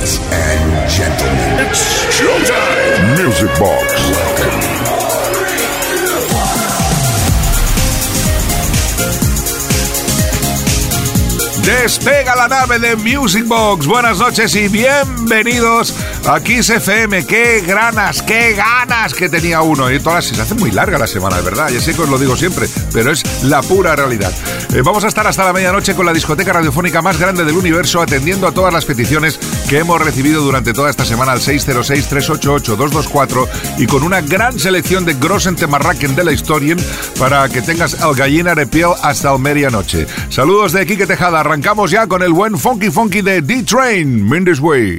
Ladies and gentlemen, it's showtime. Music Box. Welcome. Despega la nave de Music Box. Buenas noches y bienvenidos a Kiss FM. Qué ganas, qué ganas que tenía uno. Y todas se hace muy larga la semana, de verdad. Ya sé que os lo digo siempre, pero es la pura realidad. Eh, vamos a estar hasta la medianoche con la discoteca radiofónica más grande del universo, atendiendo a todas las peticiones que hemos recibido durante toda esta semana al 606-388-224 y con una gran selección de Grossen Temarraken de la historia para que tengas el gallina de piel hasta el medianoche. Saludos de Quique Tejada arrancamos ya con el buen funky funky de D-Train, Mindy's Way.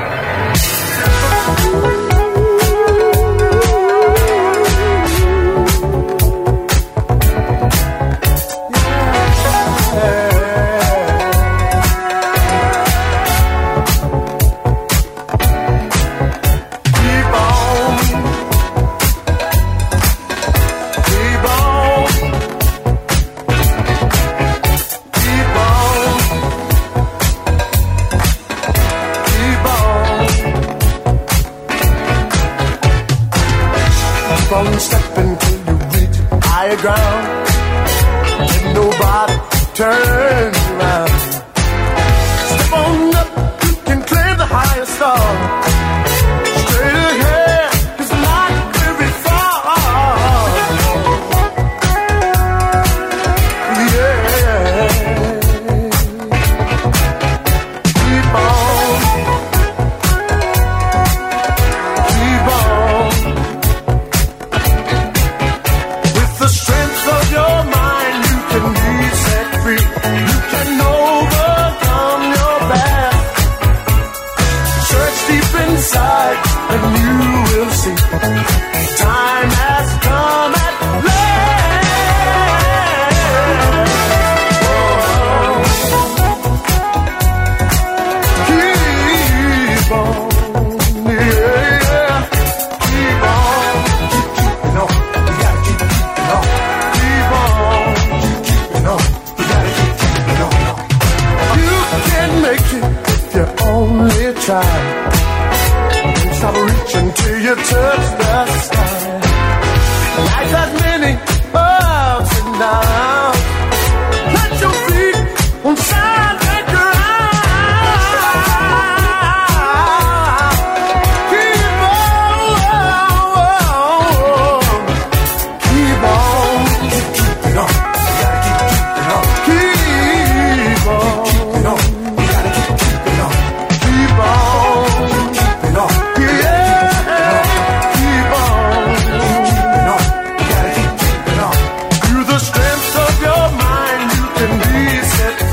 ground. Nobody turns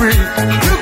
You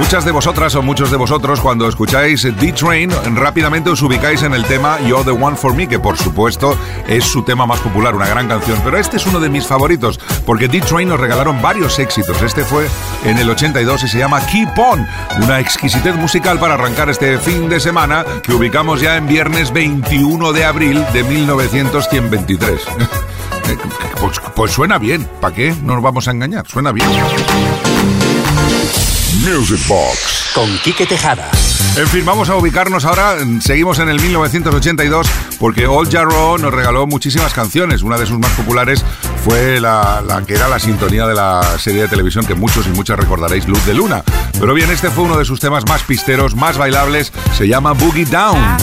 Muchas de vosotras o muchos de vosotros cuando escucháis D-Train rápidamente os ubicáis en el tema You're the One for Me, que por supuesto es su tema más popular, una gran canción, pero este es uno de mis favoritos porque D-Train nos regalaron varios éxitos. Este fue en el 82 y se llama Keep On, una exquisitez musical para arrancar este fin de semana que ubicamos ya en viernes 21 de abril de 1923. Eh, pues, pues suena bien, ¿para qué? No nos vamos a engañar, suena bien. Music Box. Con Quique Tejada. En fin, vamos a ubicarnos ahora. Seguimos en el 1982 porque Old Jarrow nos regaló muchísimas canciones. Una de sus más populares fue la, la, que era la sintonía de la serie de televisión que muchos y muchas recordaréis, Luz de Luna. Pero bien, este fue uno de sus temas más pisteros, más bailables. Se llama Boogie Down.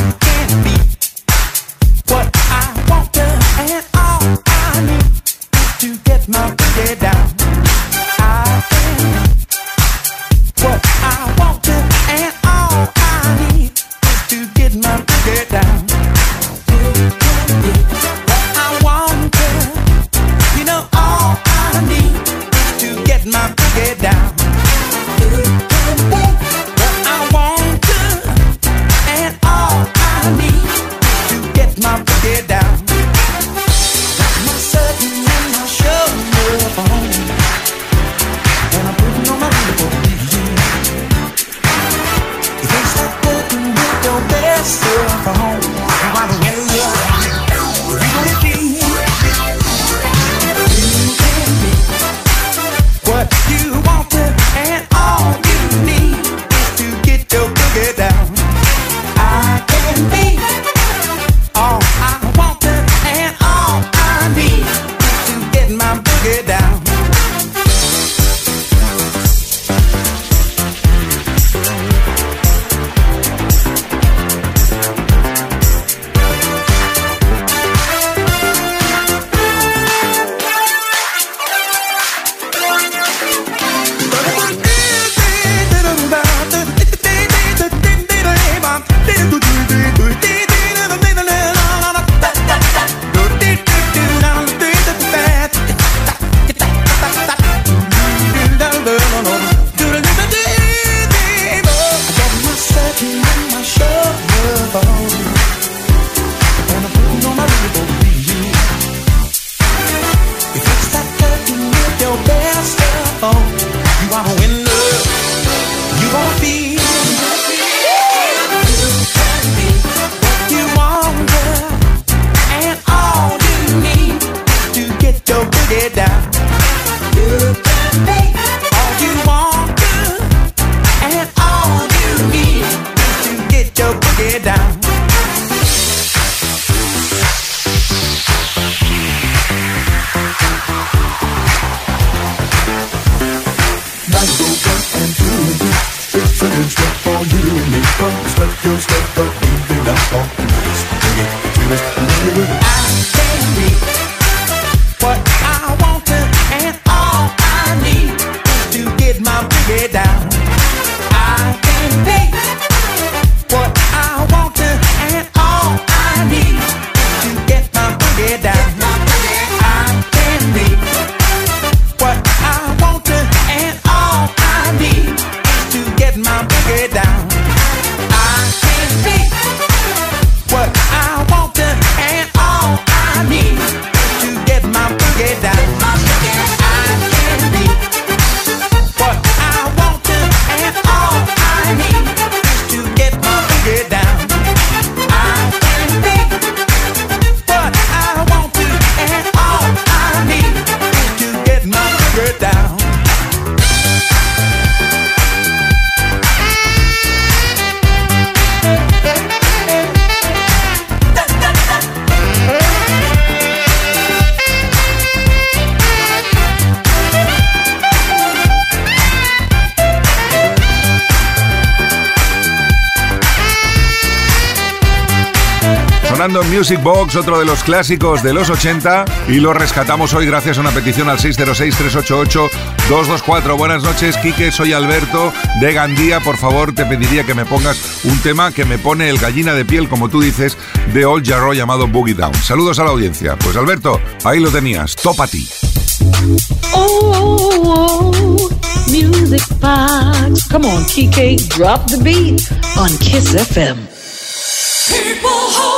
Music Box, otro de los clásicos de los 80, y lo rescatamos hoy gracias a una petición al 606-388-224. Buenas noches, Quique, soy Alberto de Gandía. Por favor, te pediría que me pongas un tema que me pone el gallina de piel, como tú dices, de Old Jarro llamado Boogie Down. Saludos a la audiencia. Pues Alberto, ahí lo tenías, topa ti. Oh, music box. Come on, Kike, drop the beat on Kiss FM. People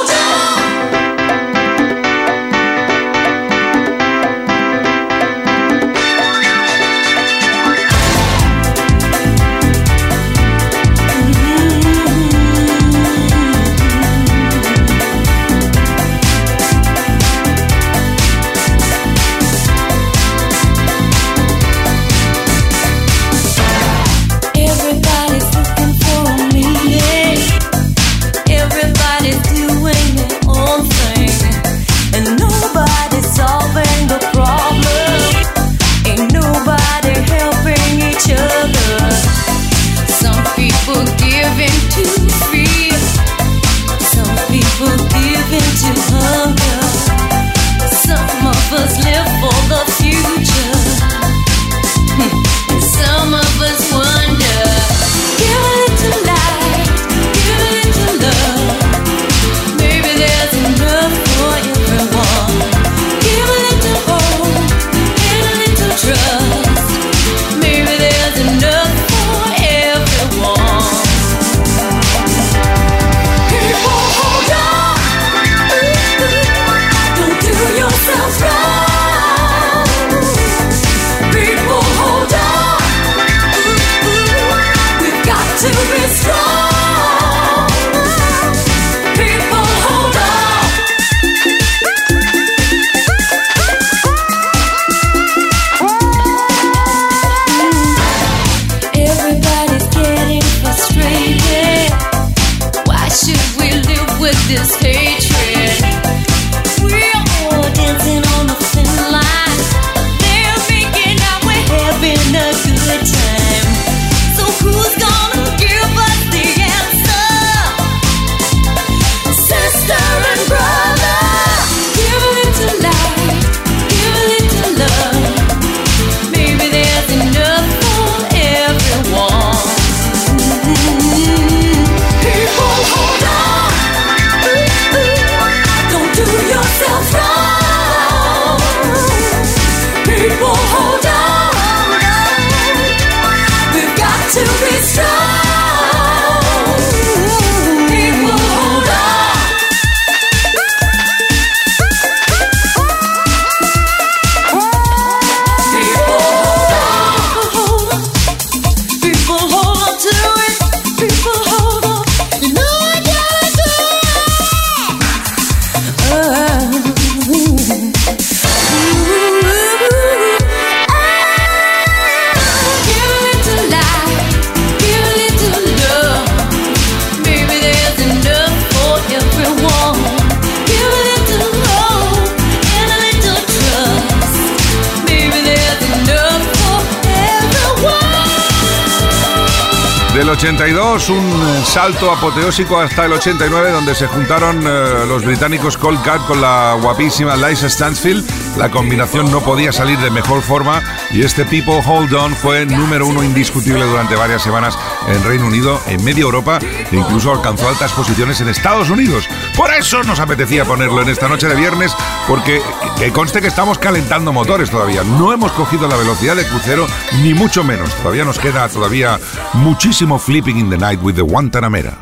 82, un salto apoteósico hasta el 89, donde se juntaron eh, los británicos Cold Cut con la guapísima Liza Stansfield. La combinación no podía salir de mejor forma y este People Hold On fue número uno indiscutible durante varias semanas en Reino Unido, en media Europa e incluso alcanzó altas posiciones en Estados Unidos. Por eso nos apetecía ponerlo en esta noche de viernes, porque que conste que estamos calentando motores todavía. No hemos cogido la velocidad de crucero, ni mucho menos. Todavía nos queda todavía muchísimo Flipping in the Night with the Guantanamera.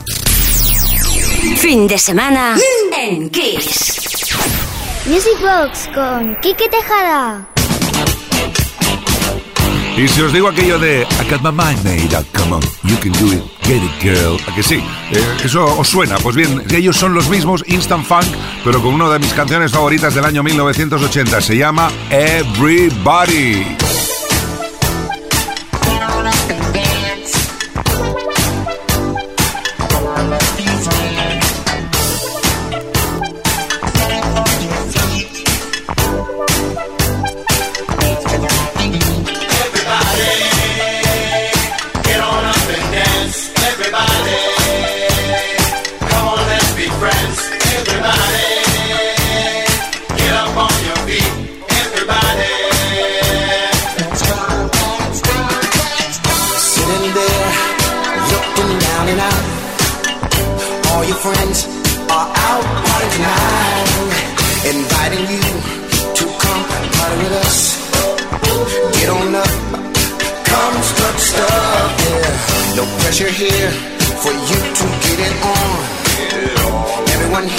Fin de semana en Kiss. Music Box con Kike Tejada. Y si os digo aquello de I got my mind made up, come on, you can do it, get it girl, ¿a que sí? Eh, eso os suena, pues bien, ellos son los mismos Instant Funk, pero con una de mis canciones favoritas del año 1980, se llama Everybody.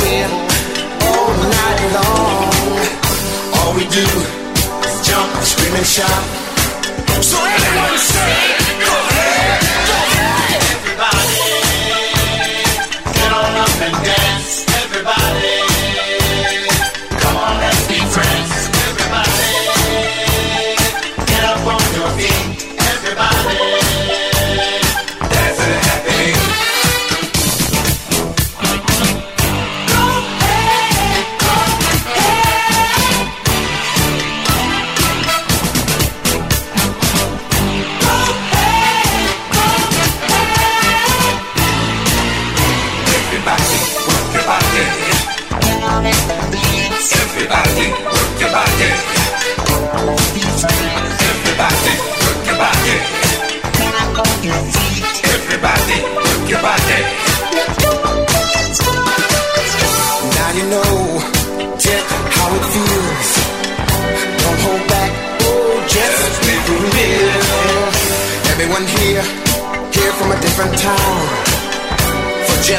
all night long. All we do is jump, scream, and shout. So everyone say.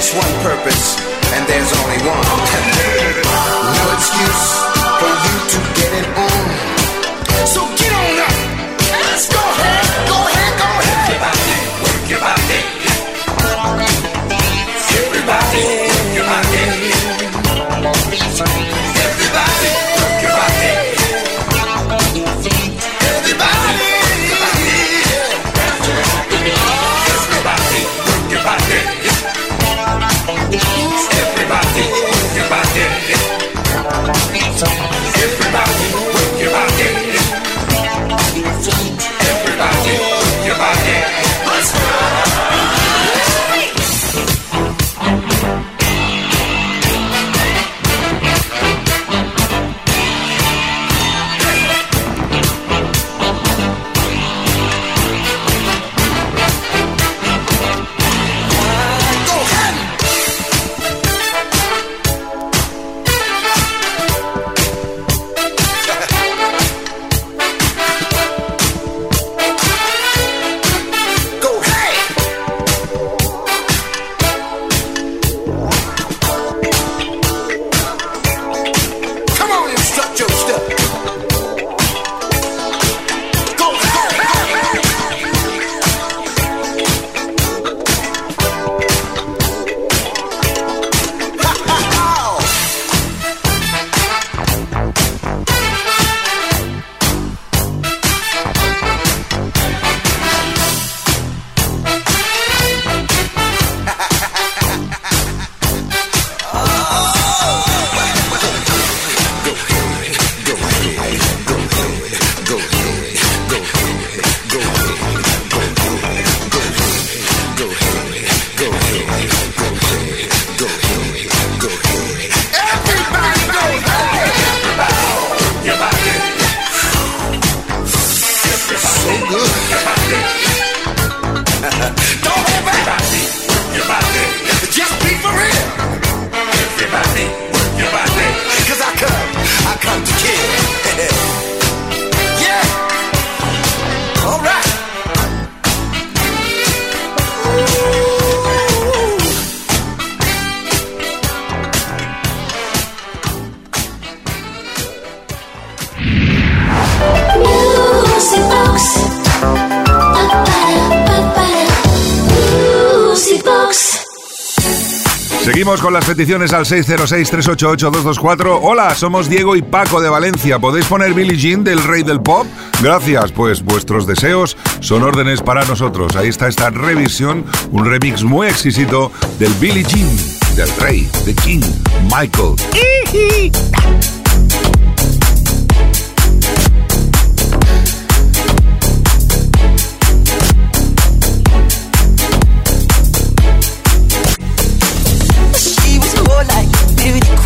There's one purpose, and there's only one. no excuse for you to get it on. So get on up. Let's go ahead, go ahead. las peticiones al 606-388-224. Hola, somos Diego y Paco de Valencia. ¿Podéis poner Billie Jean del Rey del Pop? Gracias, pues vuestros deseos son órdenes para nosotros. Ahí está esta revisión, un remix muy exquisito del Billie Jean, del Rey, de King, Michael. do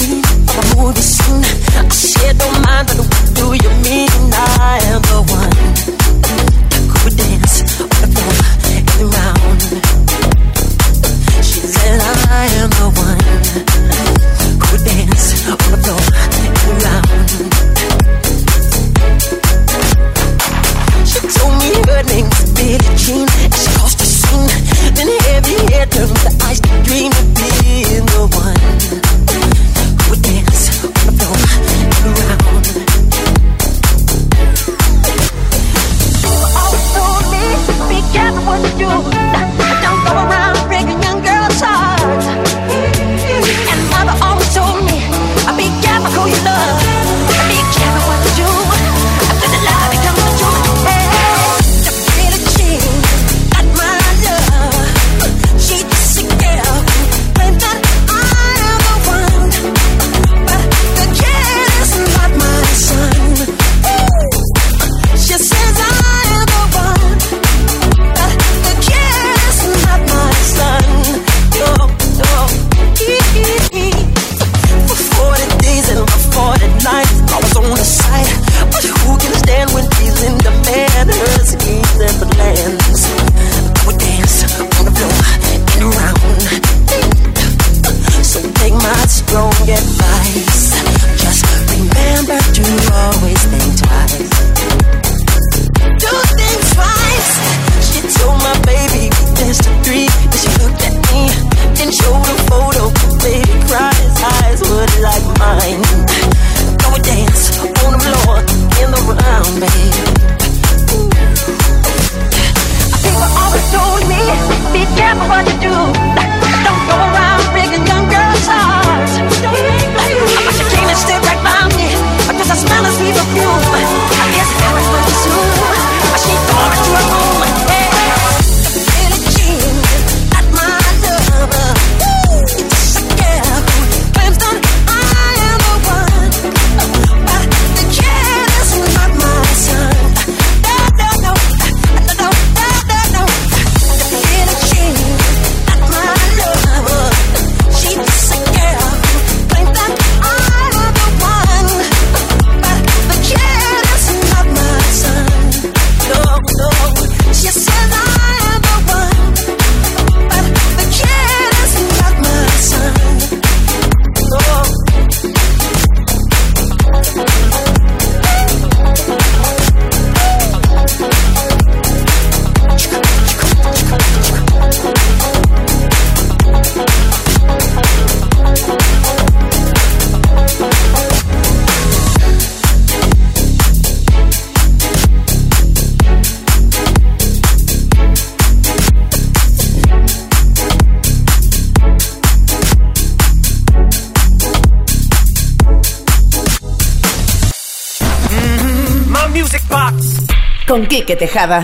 Con Quique Tejada.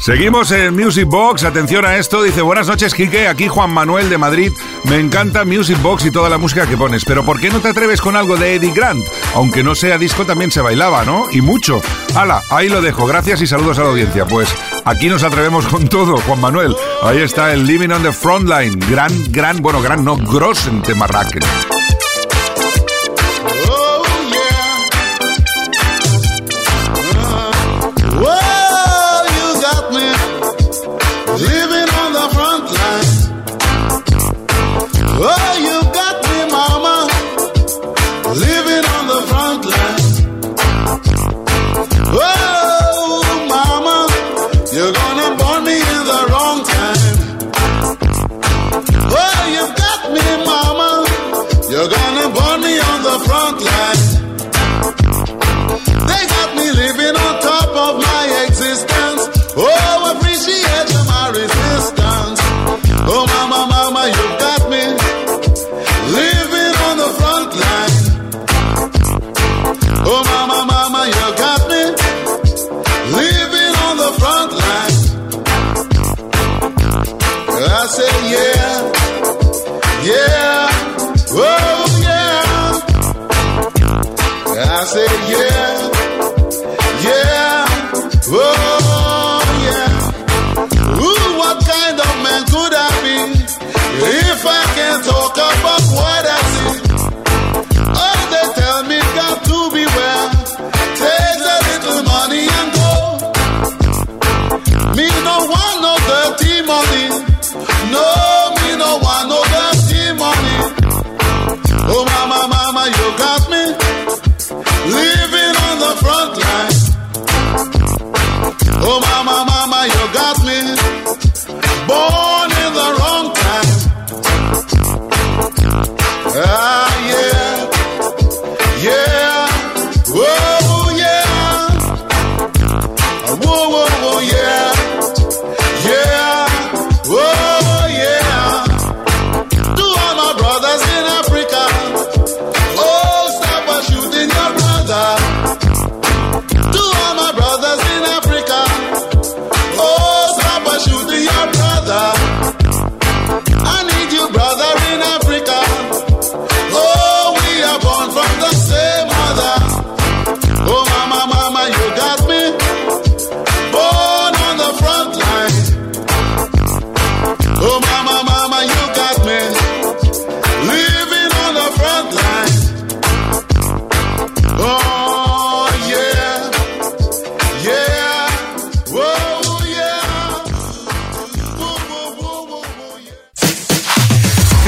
Seguimos en Music Box, atención a esto, dice buenas noches Quique, aquí Juan Manuel de Madrid, me encanta Music Box y toda la música que pones, pero ¿por qué no te atreves con algo de Eddie Grant? Aunque no sea disco también se bailaba, ¿no? Y mucho. Hala, ahí lo dejo, gracias y saludos a la audiencia, pues aquí nos atrevemos con todo, Juan Manuel, ahí está el Living on the Frontline, gran, gran, bueno, gran, no, grossen tema racket.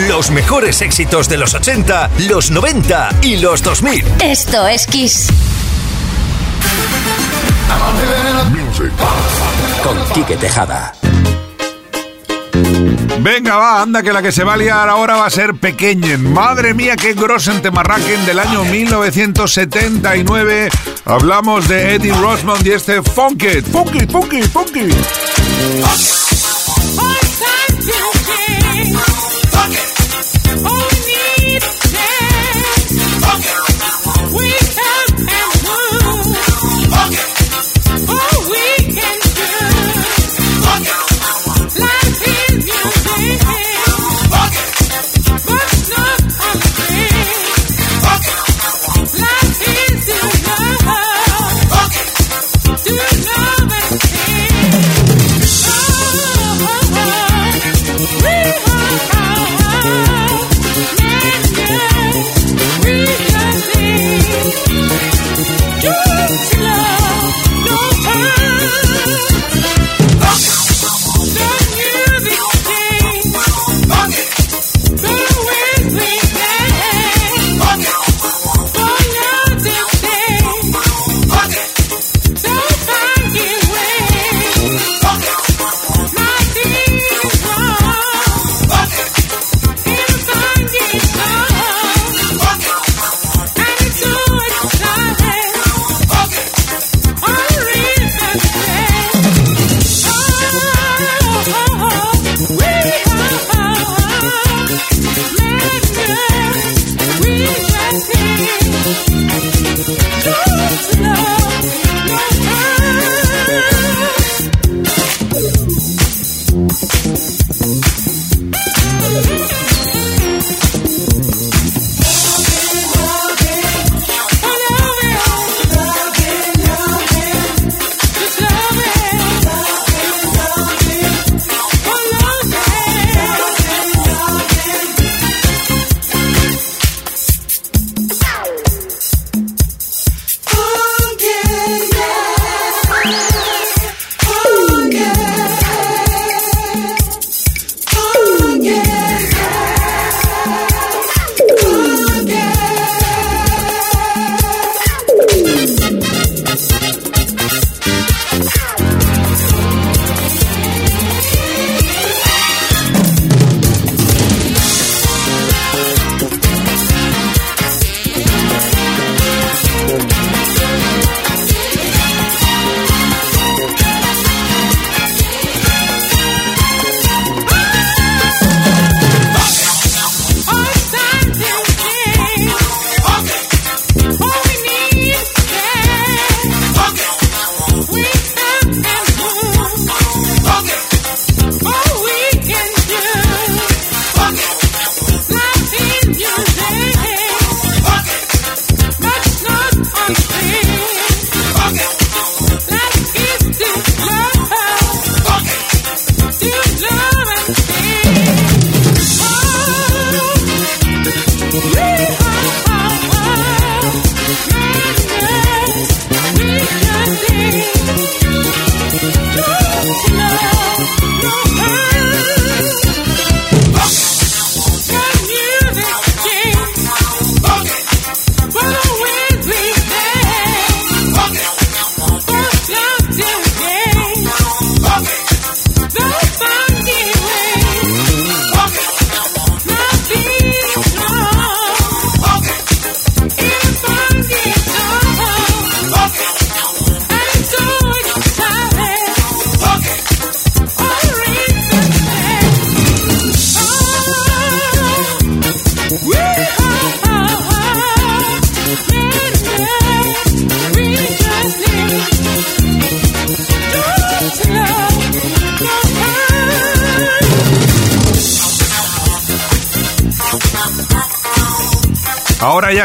Los mejores éxitos de los 80, los 90 y los 2000. Esto es Kiss. Con Quique Tejada. Venga, va, anda, que la que se va a liar ahora va a ser pequeña. Madre mía, qué grosen temarraquen del año 1979. Hablamos de Eddie Rosmond y este Funky, Funky, Funky, Funky.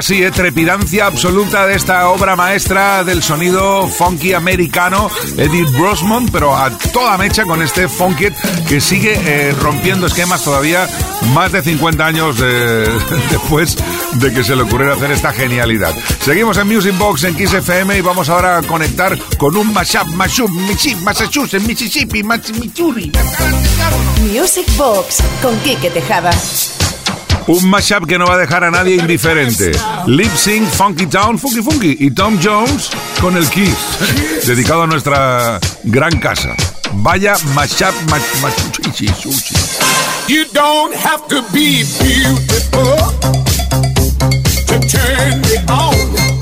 Ahora ya sí, eh, trepidancia absoluta de esta obra maestra del sonido funky americano, Eddie Brosmond, pero a toda mecha con este funky que sigue eh, rompiendo esquemas todavía más de 50 años después de que se le ocurriera hacer esta genialidad. Seguimos en Music Box en Kiss y vamos ahora a conectar con un mashup, mashup, Massachusetts, Mississippi, Missouri. Music Box con Kike Tejada. Un mashup que no va a dejar a nadie indiferente. Lip Sync, Funky Town, Funky Funky y Tom Jones con el Kiss, dedicado a nuestra gran casa. Vaya mashup, machuchi, sushi. You don't have to be beautiful to turn on.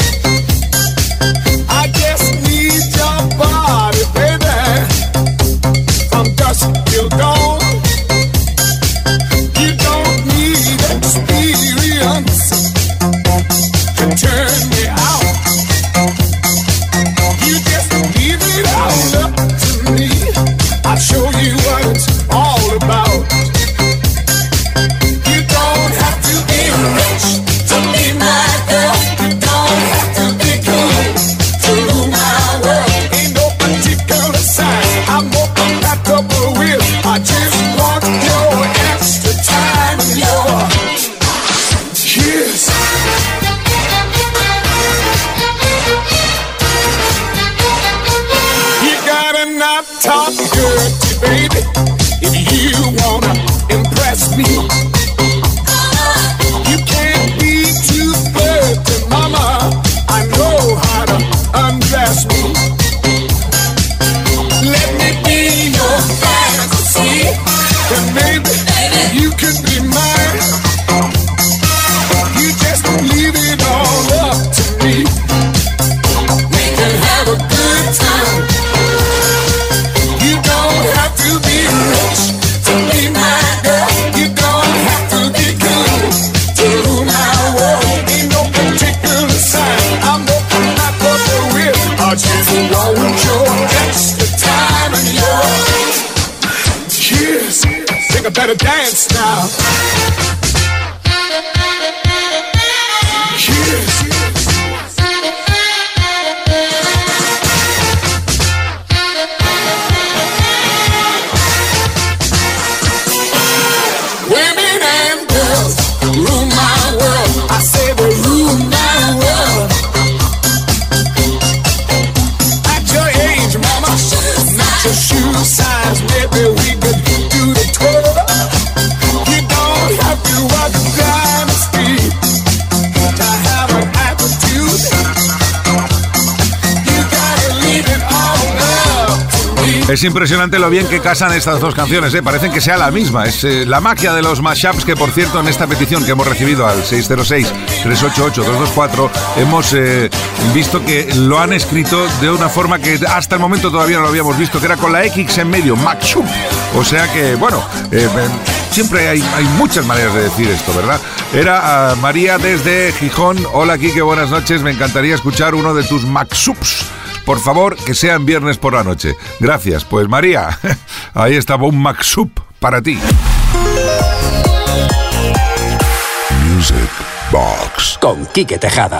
Es impresionante lo bien que casan estas dos canciones, ¿eh? parecen que sea la misma. Es eh, la magia de los mashups que, por cierto, en esta petición que hemos recibido al 606-388-224, hemos eh, visto que lo han escrito de una forma que hasta el momento todavía no lo habíamos visto, que era con la X en medio, mashup. O sea que, bueno, eh, siempre hay, hay muchas maneras de decir esto, ¿verdad? Era ah, María desde Gijón. Hola, Kike, buenas noches. Me encantaría escuchar uno de tus mashups. Por favor, que sean viernes por la noche. Gracias. Pues María, ahí estaba un Maxup para ti. Music Box con Quique Tejada.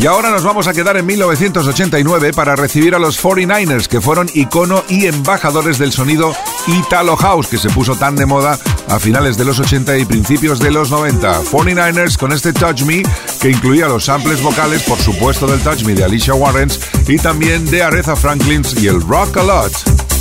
Y ahora nos vamos a quedar en 1989 para recibir a los 49ers, que fueron icono y embajadores del sonido Italo House, que se puso tan de moda a finales de los 80 y principios de los 90. 49ers con este Touch Me, que incluía los samples vocales, por supuesto, del Touch Me de Alicia Warrens y también de Aretha Franklin y el Rock a Lot.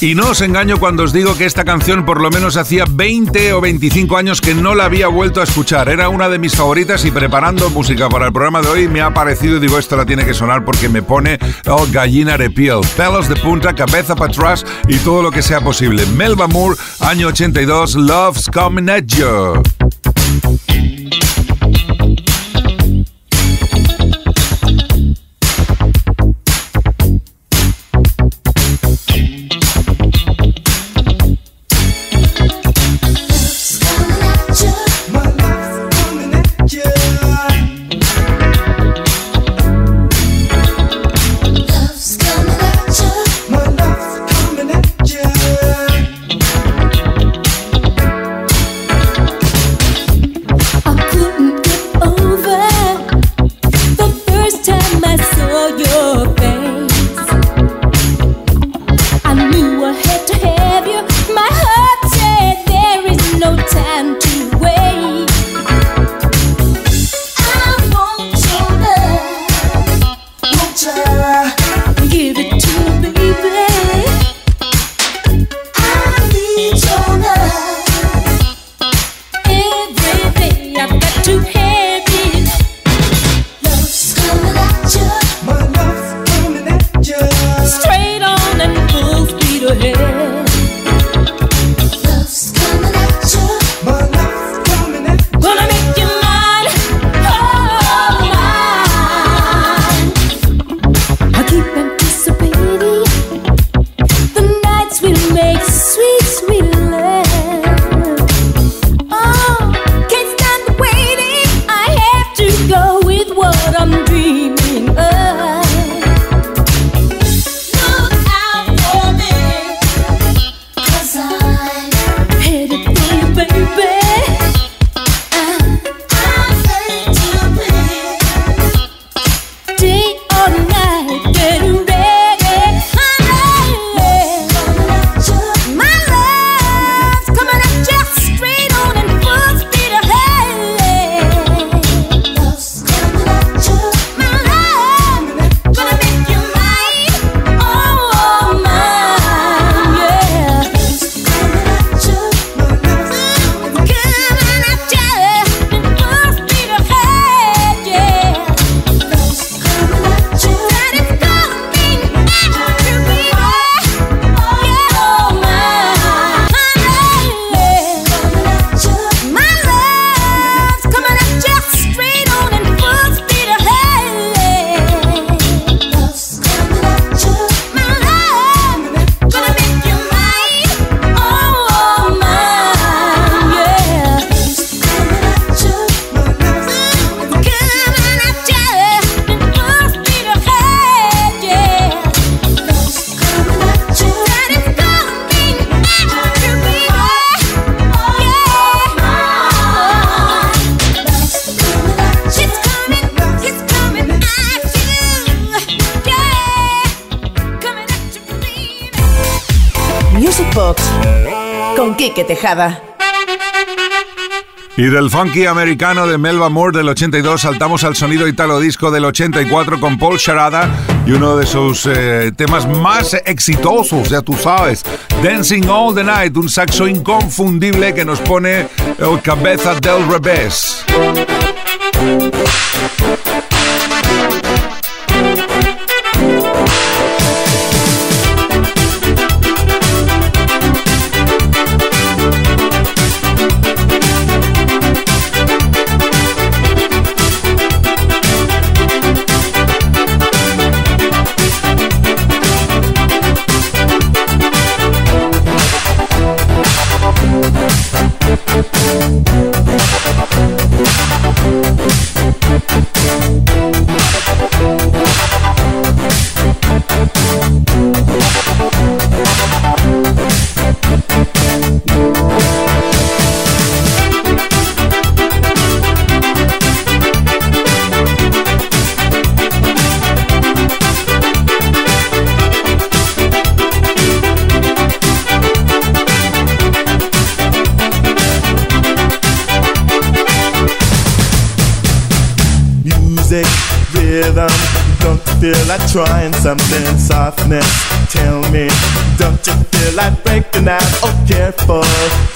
Y no os engaño cuando os digo que esta canción por lo menos hacía 20 o 25 años que no la había vuelto a escuchar. Era una de mis favoritas y preparando música para el programa de hoy me ha parecido y digo esto la tiene que sonar porque me pone oh, gallina de piel, pelos de punta, cabeza para atrás y todo lo que sea posible. Melba Moore, año 82, Love's Coming at You. Y del funky americano de Melba Moore del 82 saltamos al sonido italo disco del 84 con Paul Sharada y uno de sus eh, temas más exitosos, ya tú sabes, Dancing All the Night, un saxo inconfundible que nos pone el cabeza del revés. Trying something softness? Tell me, don't you feel like breaking out? Oh, careful,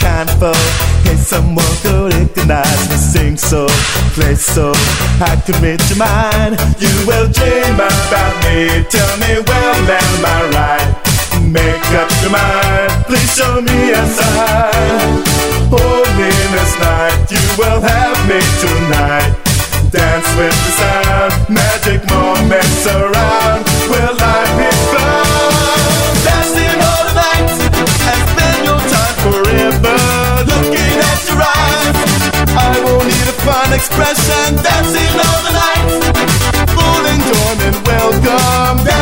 kindful. Hey, someone could recognize me. Sing so, play so. I read your mind. You will dream about me. Tell me, well, am I right? Make up your mind. Please show me a sign. Hold me this night. You will have me tonight dance with the sound. Magic moments around. Will I be found? Dancing all the night and spend your time forever. Looking at your eyes. I won't need a fun expression. Dancing all the night. Full enjoyment, welcome.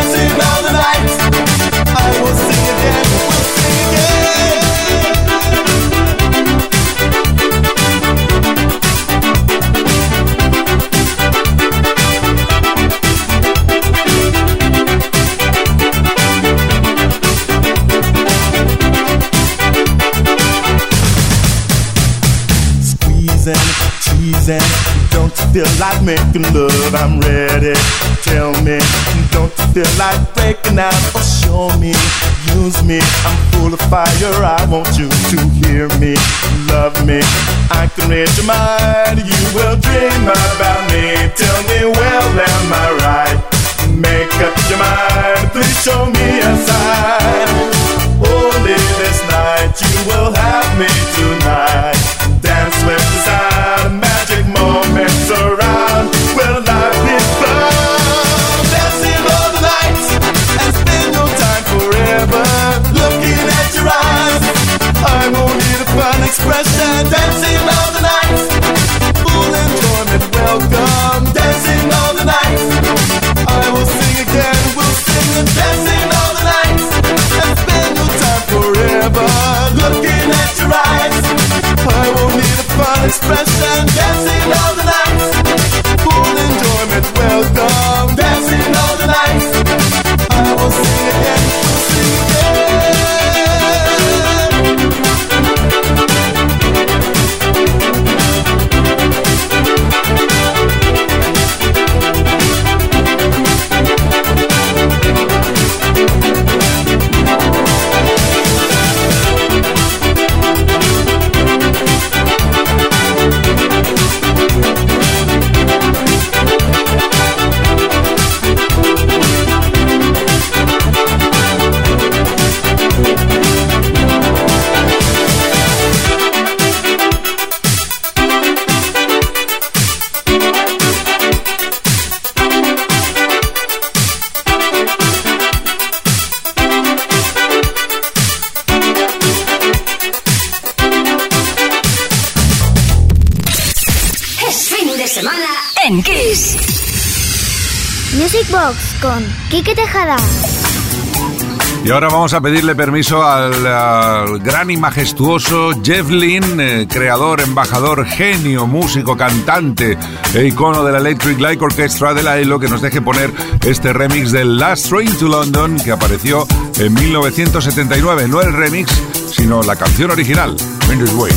Teasing, don't you feel like making love? I'm ready. Tell me, don't you feel like breaking out? Oh, show me, use me. I'm full of fire. I want you to hear me, love me. I can read your mind. You will dream about me. Tell me, well, am I right? Make up your mind. Please show me a sign. Only this night you will have me tonight. Dance with the Dancing all the night, full enjoyment, welcome. Dancing all the night, I will sing again. We'll sing and dancing all the night and spend your time forever. Looking at your eyes, I won't need a fun expression. Dancing all the night, full enjoyment, welcome. Dancing all the night, I will sing again. Y ahora vamos a pedirle permiso al, gran y majestuoso Jeff Lynne, eh, creador, embajador, genio, músico, cantante e icono de la Electric Light Orchestra de la ELO, que nos deje poner este remix del Last Train to London que apareció en 1979. No el remix, sino la canción original, Minder's Way.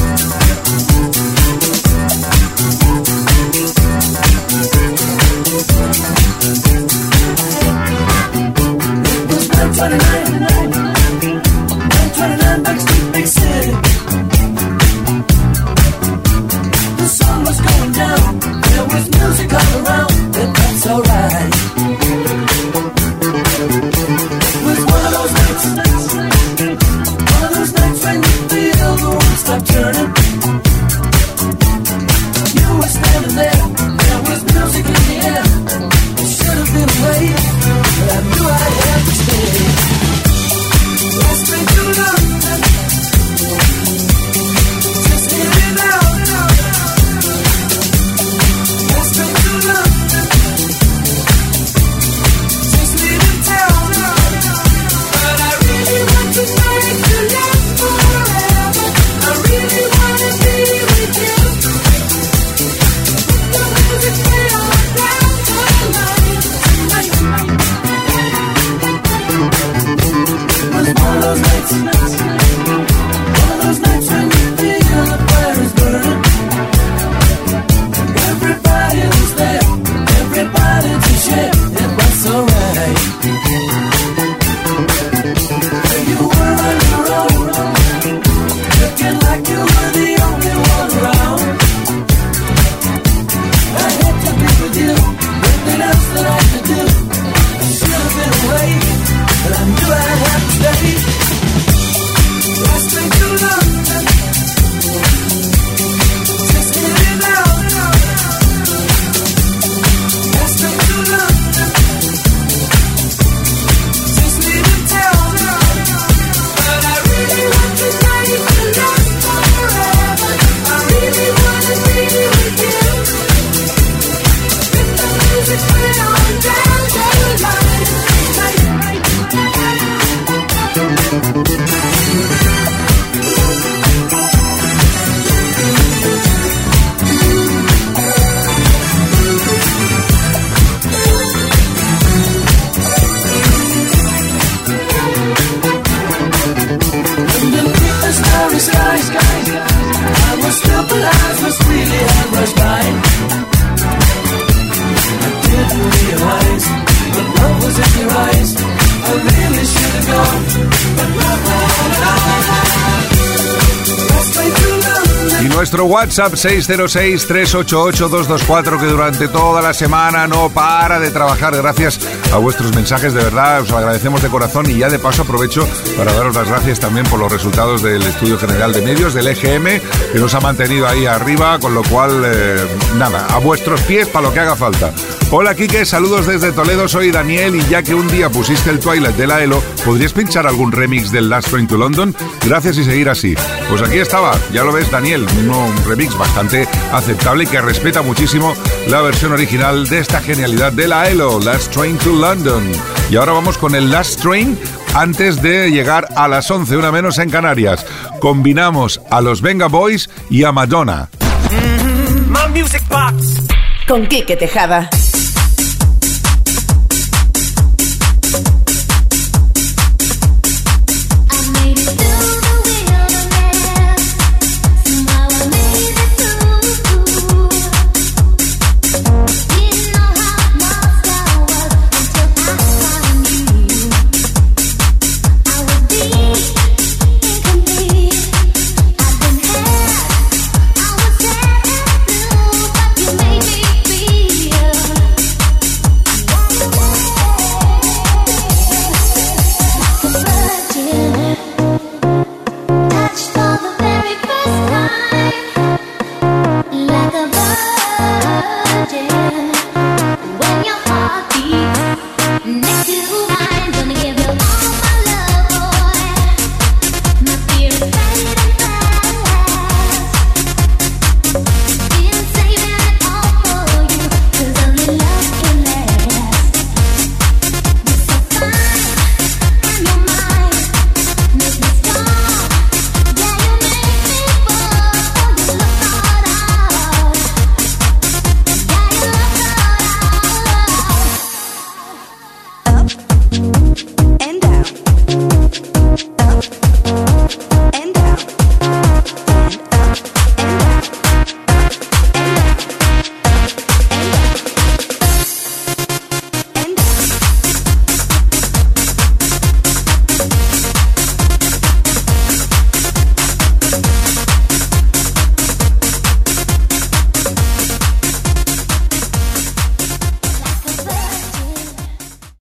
Nuestro WhatsApp 606-388-224 que durante toda la semana no para de trabajar. Gracias a vuestros mensajes, de verdad, os agradecemos de corazón y ya de paso aprovecho para daros las gracias también por los resultados del Estudio General de Medios, del EGM, que nos ha mantenido ahí arriba, con lo cual, eh, nada, a vuestros pies para lo que haga falta. Hola Quique, saludos desde Toledo, soy Daniel y ya que un día pusiste el Twilight de la ELO, ¿podrías pinchar algún remix del Last Train to London? Gracias y seguir así. Pues aquí estaba, ya lo ves Daniel, un remix bastante aceptable y que respeta muchísimo la versión original de esta genialidad de la ELO, Last Train to London. Y ahora vamos con el Last Train antes de llegar a las 11, una menos en Canarias. Combinamos a los Venga Boys y a Madonna. My music box. Con Quique Tejada.